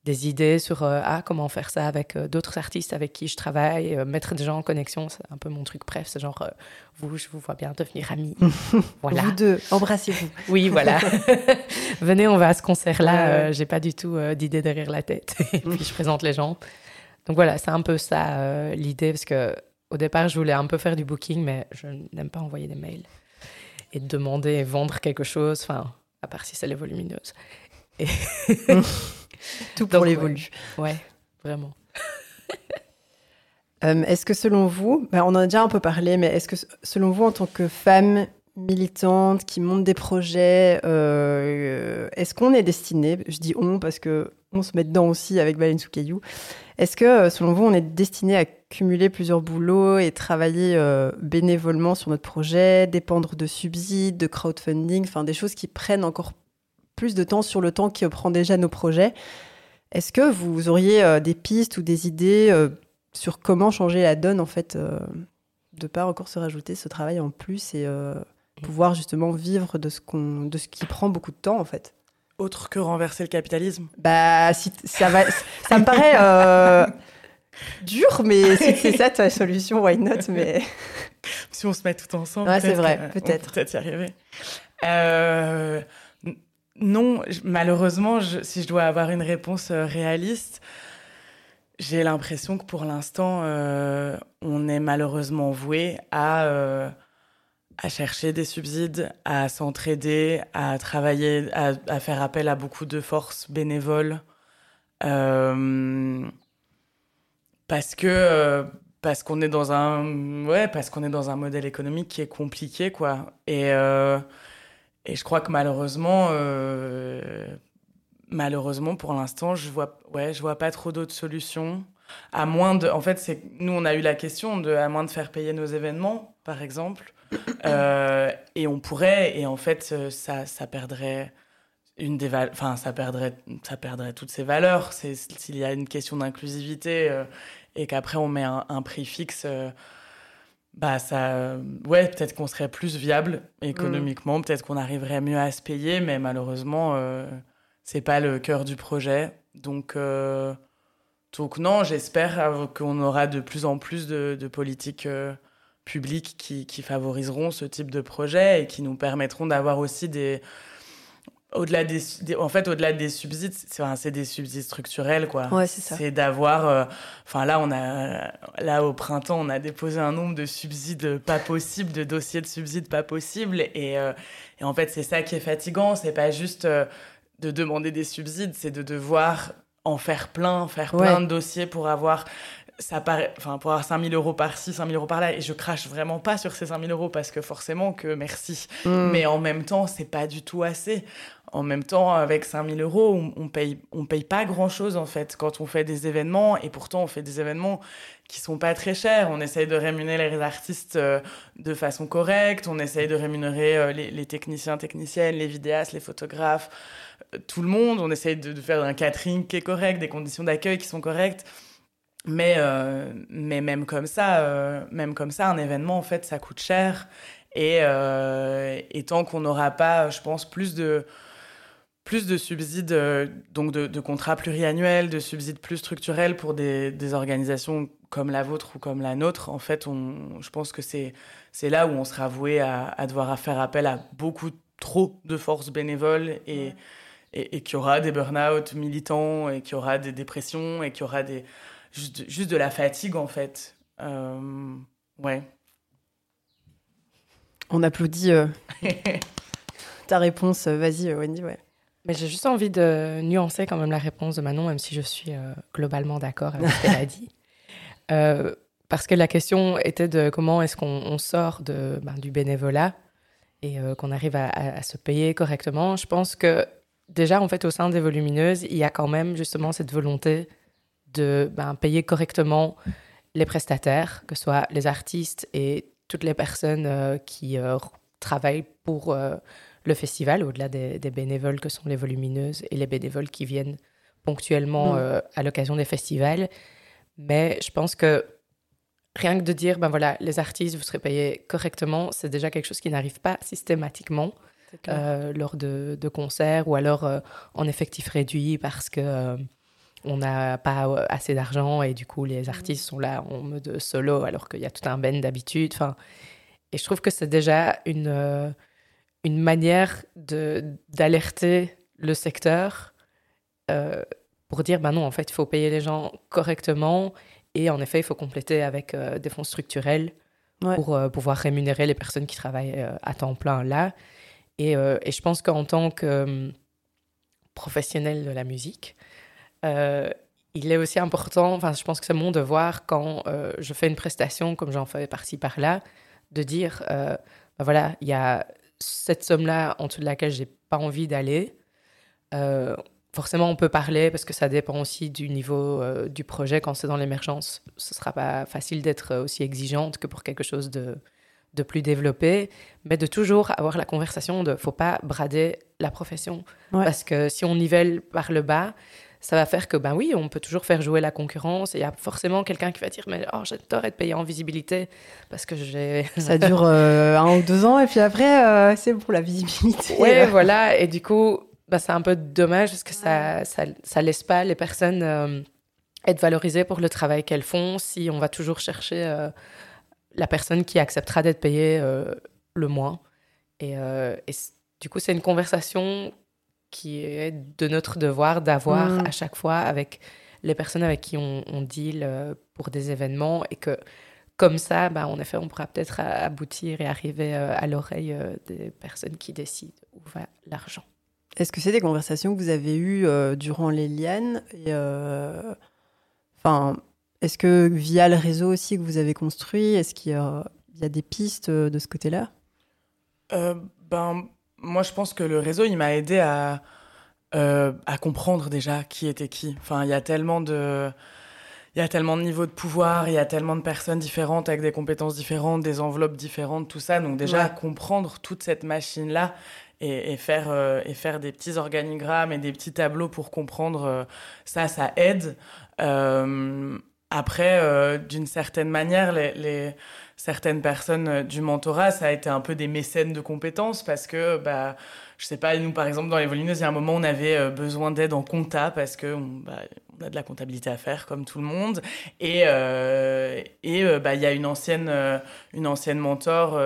des idées sur euh, ah, comment faire ça avec d'autres artistes avec qui je travaille, mettre des gens en connexion, c'est un peu mon truc. Bref, c'est genre, vous, je vous vois bien devenir amis. voilà. Vous deux, embrassez-vous. oui, voilà. Venez, on va à ce concert-là. J'ai pas du tout d'idée derrière la tête. Et puis, je présente les gens. Donc voilà, c'est un peu ça l'idée, parce que au départ, je voulais un peu faire du booking, mais je n'aime pas envoyer des mails et demander et vendre quelque chose, enfin, à part si c'est les volumineuses. Et Tout pour l'évolu. Ouais. vraiment. Euh, est-ce que selon vous, ben, on en a déjà un peu parlé, mais est-ce que selon vous, en tant que femme militante qui monte des projets, euh, est-ce qu'on est destiné, je dis on parce que on se met dedans aussi avec Baleine sous caillou, est-ce que euh, selon vous, on est destiné à cumuler plusieurs boulots et travailler bénévolement sur notre projet, dépendre de subsides, de crowdfunding, enfin des choses qui prennent encore plus de temps sur le temps qui prend déjà nos projets? Est-ce que vous auriez des pistes ou des idées sur comment changer la donne, en fait, de pas encore se rajouter ce travail en plus et pouvoir justement vivre de ce, qu'on, de ce qui prend beaucoup de temps, en fait? Autre que renverser le capitalisme? Bah, si, ça, va, ça me paraît euh, dur, mais si c'est ça ta solution, why not mais... Si on se met tout ensemble, ouais, c'est vrai, peut-être. Peut-être y arriver. Euh, non, malheureusement, si je dois avoir une réponse euh, réaliste, j'ai l'impression que pour l'instant, on est malheureusement voué à à chercher des subsides, à s'entraider, à travailler, à, faire appel à beaucoup de forces bénévoles. Euh, parce que euh, parce qu'on est dans un ouais parce qu'on est dans un modèle économique qui est compliqué quoi et euh, et je crois que malheureusement malheureusement pour l'instant je vois ouais je vois pas trop d'autres solutions à moins de en fait c'est nous on a eu la question de à moins de faire payer nos événements par exemple euh, et on pourrait, et en fait, euh, ça, ça perdrait une des enfin ça perdrait ça perdrait toutes ses valeurs c'est s'il y a une question d'inclusivité euh, et qu'après on met un, prix fixe bah ça ouais peut-être qu'on serait plus viable économiquement mm. peut-être qu'on arriverait mieux à se payer mais malheureusement c'est pas le cœur du projet donc donc non j'espère qu'on aura de plus en plus de, de politiques publics qui, qui, favoriseront ce type de projet et qui nous permettront d'avoir aussi des au-delà des, en fait au-delà des subsides c'est des subsides structurels quoi. Ouais, c'est d'avoir euh, enfin là on a là au printemps on a déposé un nombre de subsides pas possibles de dossiers de subsides pas possibles et, euh, et en fait c'est ça qui est fatigant. C'est pas juste euh, de demander des subsides c'est de devoir en faire plein, faire plein de dossiers pour avoir ça paraît, enfin, pour avoir 5000 euros par-ci, 5000 euros par-là, et je crache vraiment pas sur ces 5000 euros parce que forcément que merci. Mm. Mais en même temps, c'est pas du tout assez. En même temps, avec 5000 euros, on, on, paye, on paye pas grand-chose en fait quand on fait des événements, et pourtant on fait des événements qui sont pas très chers. On essaye de rémunérer les artistes euh, de façon correcte, on essaye de rémunérer euh, les, les, techniciens, techniciennes, les vidéastes, les photographes, euh, tout le monde. On essaye de, de faire un catering qui est correct, des conditions d'accueil qui sont correctes. Mais, euh, mais même comme ça, euh, même comme ça, un événement, en fait, ça coûte cher. Et, euh, et tant qu'on n'aura pas, je pense, plus de, plus de subsides, donc de, de, contrats pluriannuels, de subsides plus structurels pour des, des, organisations comme la vôtre ou comme la nôtre, en fait, on, je pense que c'est là où on sera voué à, à, devoir faire appel à beaucoup trop de forces bénévoles et, et, et qu'il y aura des burn-out militants et qu'il y aura des dépressions et qu'il y aura des juste, de la fatigue en fait. Euh, ouais. On applaudit euh, ta réponse. Vas-y, euh, Wendy, ouais. Mais j'ai juste envie de nuancer quand même la réponse de Manon, même si je suis globalement d'accord avec ce qu'elle a dit. parce que la question était de comment est-ce qu'on sort de, ben, du bénévolat et qu'on arrive à, à, se payer correctement. Je pense que déjà, en fait, au sein des volumineuses, il y a quand même justement cette volonté de ben, payer correctement les prestataires, que ce soit les artistes et toutes les personnes euh, qui euh, travaillent pour euh, le festival, au-delà des, bénévoles que sont les volumineuses et les bénévoles qui viennent ponctuellement mm. à l'occasion des festivals. Mais je pense que rien que de dire, ben voilà, les artistes, vous serez payés correctement, c'est déjà quelque chose qui n'arrive pas systématiquement lors de, de, concerts ou alors en effectif réduit parce que on n'a pas euh, assez d'argent et du coup les mm. artistes sont là en mode solo alors qu'il y a tout un band d'habitude. Enfin, et je trouve que c'est déjà une, euh, une manière d'alerter le secteur euh, pour dire ben non, en fait, il faut payer les gens correctement et en effet, il faut compléter avec des fonds structurels pour pouvoir rémunérer les personnes qui travaillent à temps plein là. Et, et je pense qu'en tant que hum, professionnel de la musique, euh, il est aussi important, enfin, je pense que c'est mon devoir quand euh, je fais une prestation, comme j'en fais par-ci par-là, de dire euh, ben voilà, il y a cette somme-là en dessous de laquelle j'ai pas envie d'aller. forcément, on peut parler parce que ça dépend aussi du niveau du projet. Quand c'est dans l'émergence, ce sera pas facile d'être aussi exigeante que pour quelque chose de, de plus développer, mais de toujours avoir la conversation de faut pas brader la profession. Parce que si on nivelle par le bas, ça va faire que, ben oui, on peut toujours faire jouer la concurrence. Et il y a forcément quelqu'un qui va dire, mais oh, j'adore être payé en visibilité parce que j'ai. Ça dure euh, un ou deux ans et puis après, euh, c'est pour la visibilité. Oui, voilà. Et du coup, bah, c'est un peu dommage parce que ça, ça, ça laisse pas les personnes euh, être valorisées pour le travail qu'elles font si on va toujours chercher la personne qui acceptera d'être payée le moins. Et, et du coup, c'est une conversation qui est de notre devoir d'avoir mm. à chaque fois avec les personnes avec qui on, deal euh, pour des événements et que comme ça, bah, en effet, on pourra peut-être aboutir et arriver euh, à l'oreille euh, des personnes qui décident où va l'argent. Est-ce que c'est des conversations que vous avez eues durant les liens et, Enfin, est-ce que via le réseau aussi que vous avez construit, est-ce qu'il y, a des pistes de ce côté-là? Ben, moi, je pense que le réseau, il m'a aidé à, euh, à comprendre déjà qui était qui. Enfin, il y a tellement de. Il y a tellement de niveaux de pouvoir, il y a tellement de personnes différentes avec des compétences différentes, des enveloppes différentes, tout ça. Donc déjà, comprendre toute cette machine-là et, faire, euh, et faire des petits organigrammes et des petits tableaux pour comprendre euh, ça, ça aide. Après, d'une certaine manière, certaines personnes euh, du mentorat, ça a été un peu des mécènes de compétences parce que, bah, je sais pas, nous par exemple dans les volumineuses, il y a un moment on avait euh, besoin d'aide en compta parce que bah, a de la comptabilité à faire comme tout le monde. Et euh, bah il y a une ancienne une ancienne mentor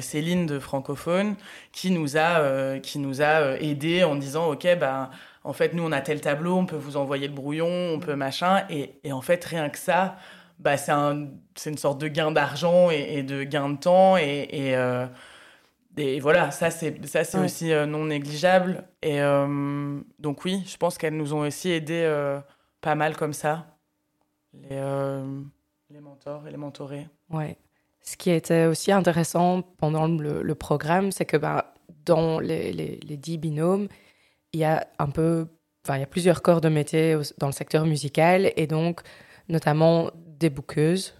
Céline de francophone qui nous a qui a aidé en disant ok bah en fait nous on a tel tableau, on peut vous envoyer le brouillon, on peut machin et, et en fait rien que ça bah, c'est un, une sorte de gain d'argent et, de gain de temps. Et, et, euh, voilà, ça, c'est, ça, c'est aussi euh, non négligeable. Et euh, donc, oui, je pense qu'elles nous ont aussi aidé pas mal comme ça, les, les mentors et les mentorés. Ouais. Ce qui était aussi intéressant pendant le, programme, c'est que bah, dans les, les, les, dix binômes, il y a un peu, enfin, il y a plusieurs corps de métier dans le secteur musical et donc notamment des bouqueuses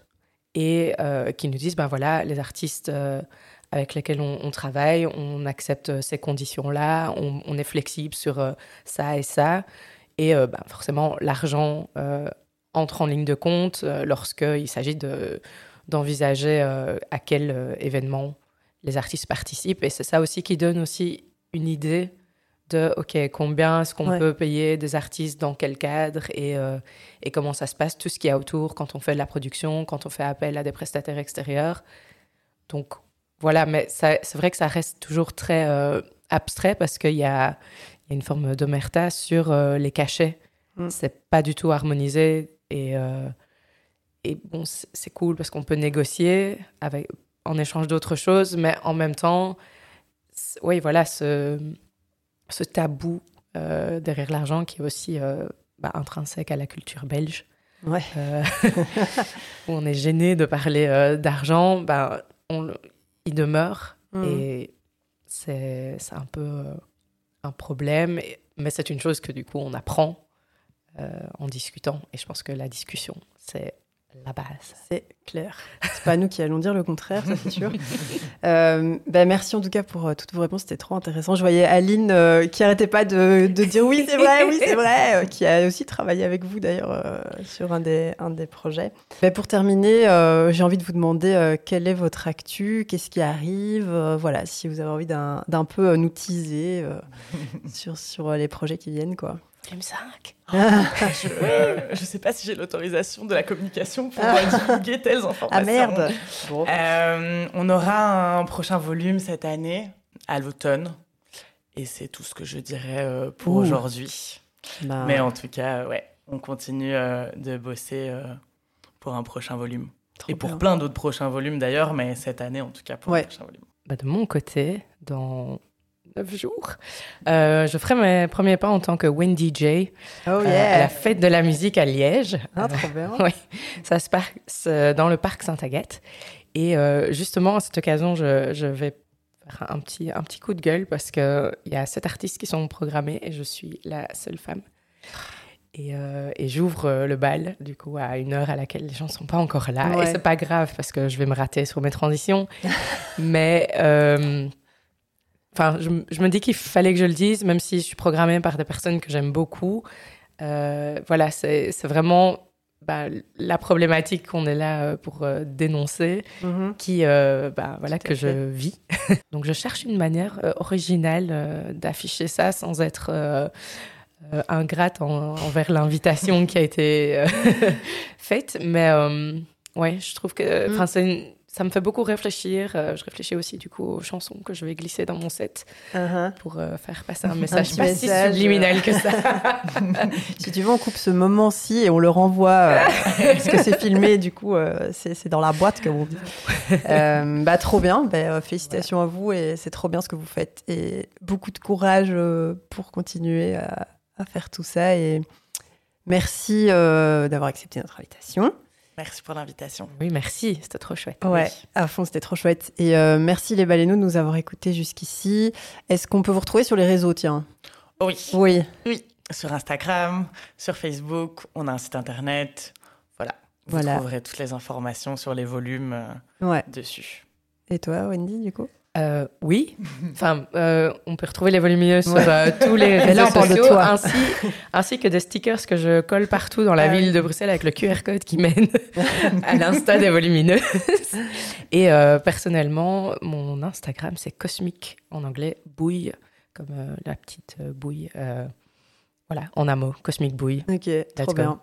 et euh, qui nous disent ben voilà les artistes euh, avec lesquels on, travaille on accepte ces conditions là on, est flexible sur euh, ça et ça et ben, forcément l'argent entre en ligne de compte lorsqu'il s'agit de d'envisager à quel événement les artistes participent et c'est ça aussi qui donne aussi une idée de OK, combien est-ce qu'on peut payer des artistes, dans quel cadre et, euh, et comment ça se passe, tout ce qu'il y a autour quand on fait de la production, quand on fait appel à des prestataires extérieurs. Donc voilà, mais c'est vrai que ça reste toujours très euh, abstrait parce qu'il y a, y a, une forme d'omerta sur euh, les cachets. Mm. C'est pas du tout harmonisé et, et bon, c'est cool parce qu'on peut négocier avec, en échange d'autres choses, mais en même temps, oui, voilà, ce ce tabou euh, derrière l'argent qui est aussi euh, bah, intrinsèque à la culture belge. Ouais. Euh, où on est gêné de parler d'argent, bah, on, il demeure mmh. et c'est un peu un problème, mais c'est une chose que du coup on apprend en discutant et je pense que la discussion c'est la base. C'est clair. C'est pas nous qui allons dire le contraire, ça c'est sûr. euh, ben merci en tout cas pour euh, toutes vos réponses, c'était trop intéressant. Je voyais Aline euh, qui arrêtait pas de, de dire oui c'est vrai, oui c'est vrai, euh, qui a aussi travaillé avec vous d'ailleurs sur un des, un des projets. Ben, pour terminer, j'ai envie de vous demander quelle est votre actu, qu'est-ce qui arrive, voilà, si vous avez envie d'un peu nous teaser sur, sur les projets qui viennent quoi. M5 je ne sais pas si j'ai l'autorisation de la communication pour ah. divulguer telles informations. Ah merde euh, On aura un prochain volume cette année, à l'automne. Et c'est tout ce que je dirais euh, pour aujourd'hui. Bah. Mais en tout cas, ouais, on continue euh, de bosser pour un prochain volume. et pour plein d'autres prochains volumes d'ailleurs, mais cette année en tout cas pour un prochain volume. Bah de mon côté, dans neuf jours. Euh, je ferai mes premiers pas en tant que wind DJ oh, euh, à la fête de la musique à Liège. Ah, trop bien. oui, ça se passe euh, dans le parc Sainte-Agathe. Et justement, à cette occasion, je, je, vais faire un petit, un petit coup de gueule parce qu'il y a sept artistes qui sont programmés et je suis la seule femme. Et, j'ouvre le bal, du coup, à une heure à laquelle les gens ne sont pas encore là. Et c'est pas grave parce que je vais me rater sur mes transitions. Mais enfin, je, me dis qu'il fallait que je le dise, même si je suis programmée par des personnes que j'aime beaucoup. voilà, c'est vraiment bah, la problématique qu'on est là euh, pour euh, dénoncer, mm-hmm. qui, euh, bah, voilà, que je vis. Donc, je cherche une manière originale d'afficher ça sans être ingrate envers l'invitation qui a été faite. Mais ouais, je trouve que, enfin, mm. c'est une ça me fait beaucoup réfléchir. Euh, je réfléchis aussi du coup aux chansons que je vais glisser dans mon set uh-huh. pour euh, faire passer un message pas si subliminal que ça. si tu veux, on coupe ce moment-ci et on le renvoie euh, parce que c'est filmé. Du coup, c'est dans la boîte que vous bah trop bien. Bah, félicitations à vous et c'est trop bien ce que vous faites et beaucoup de courage pour continuer à, à, faire tout ça et merci d'avoir accepté notre invitation. Merci pour l'invitation. Oui, merci, c'était trop chouette. Ouais, à fond, c'était trop chouette. Et euh, merci les baleineaux de nous avoir écoutés jusqu'ici. Est-ce qu'on peut vous retrouver sur les réseaux, tiens? Oui. Oui. Oui, sur Instagram, sur Facebook, on a un site internet. Voilà. Vous trouverez toutes les informations sur les volumes euh, ouais. dessus. Et toi, Wendy, du coup? Euh, oui, enfin, euh, on peut retrouver les volumineuses sur euh, tous les réseaux sociaux, ainsi, ainsi que des stickers que je colle partout dans la ah ville de Bruxelles avec le QR code qui mène à l'insta des volumineuses. Et personnellement, mon Instagram, c'est cosmique, en anglais, bouille, comme la petite bouille. voilà, en un mot, cosmique bouille. Ok, trop bien.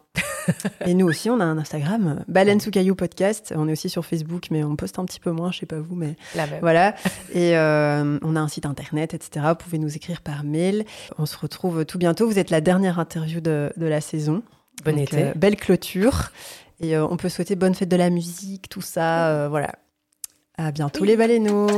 et nous aussi, on a un Instagram, Baleine sous caillou podcast. On est aussi sur Facebook, mais on poste un petit peu moins, je sais pas vous, mais voilà. Et euh, on a un site internet, etc. Vous pouvez nous écrire par mail. On se retrouve tout bientôt. Vous êtes la dernière interview de, la saison. Bon été. Euh, belle clôture. Et euh, on peut souhaiter bonne fête de la musique, tout ça. voilà. À bientôt les baleineaux.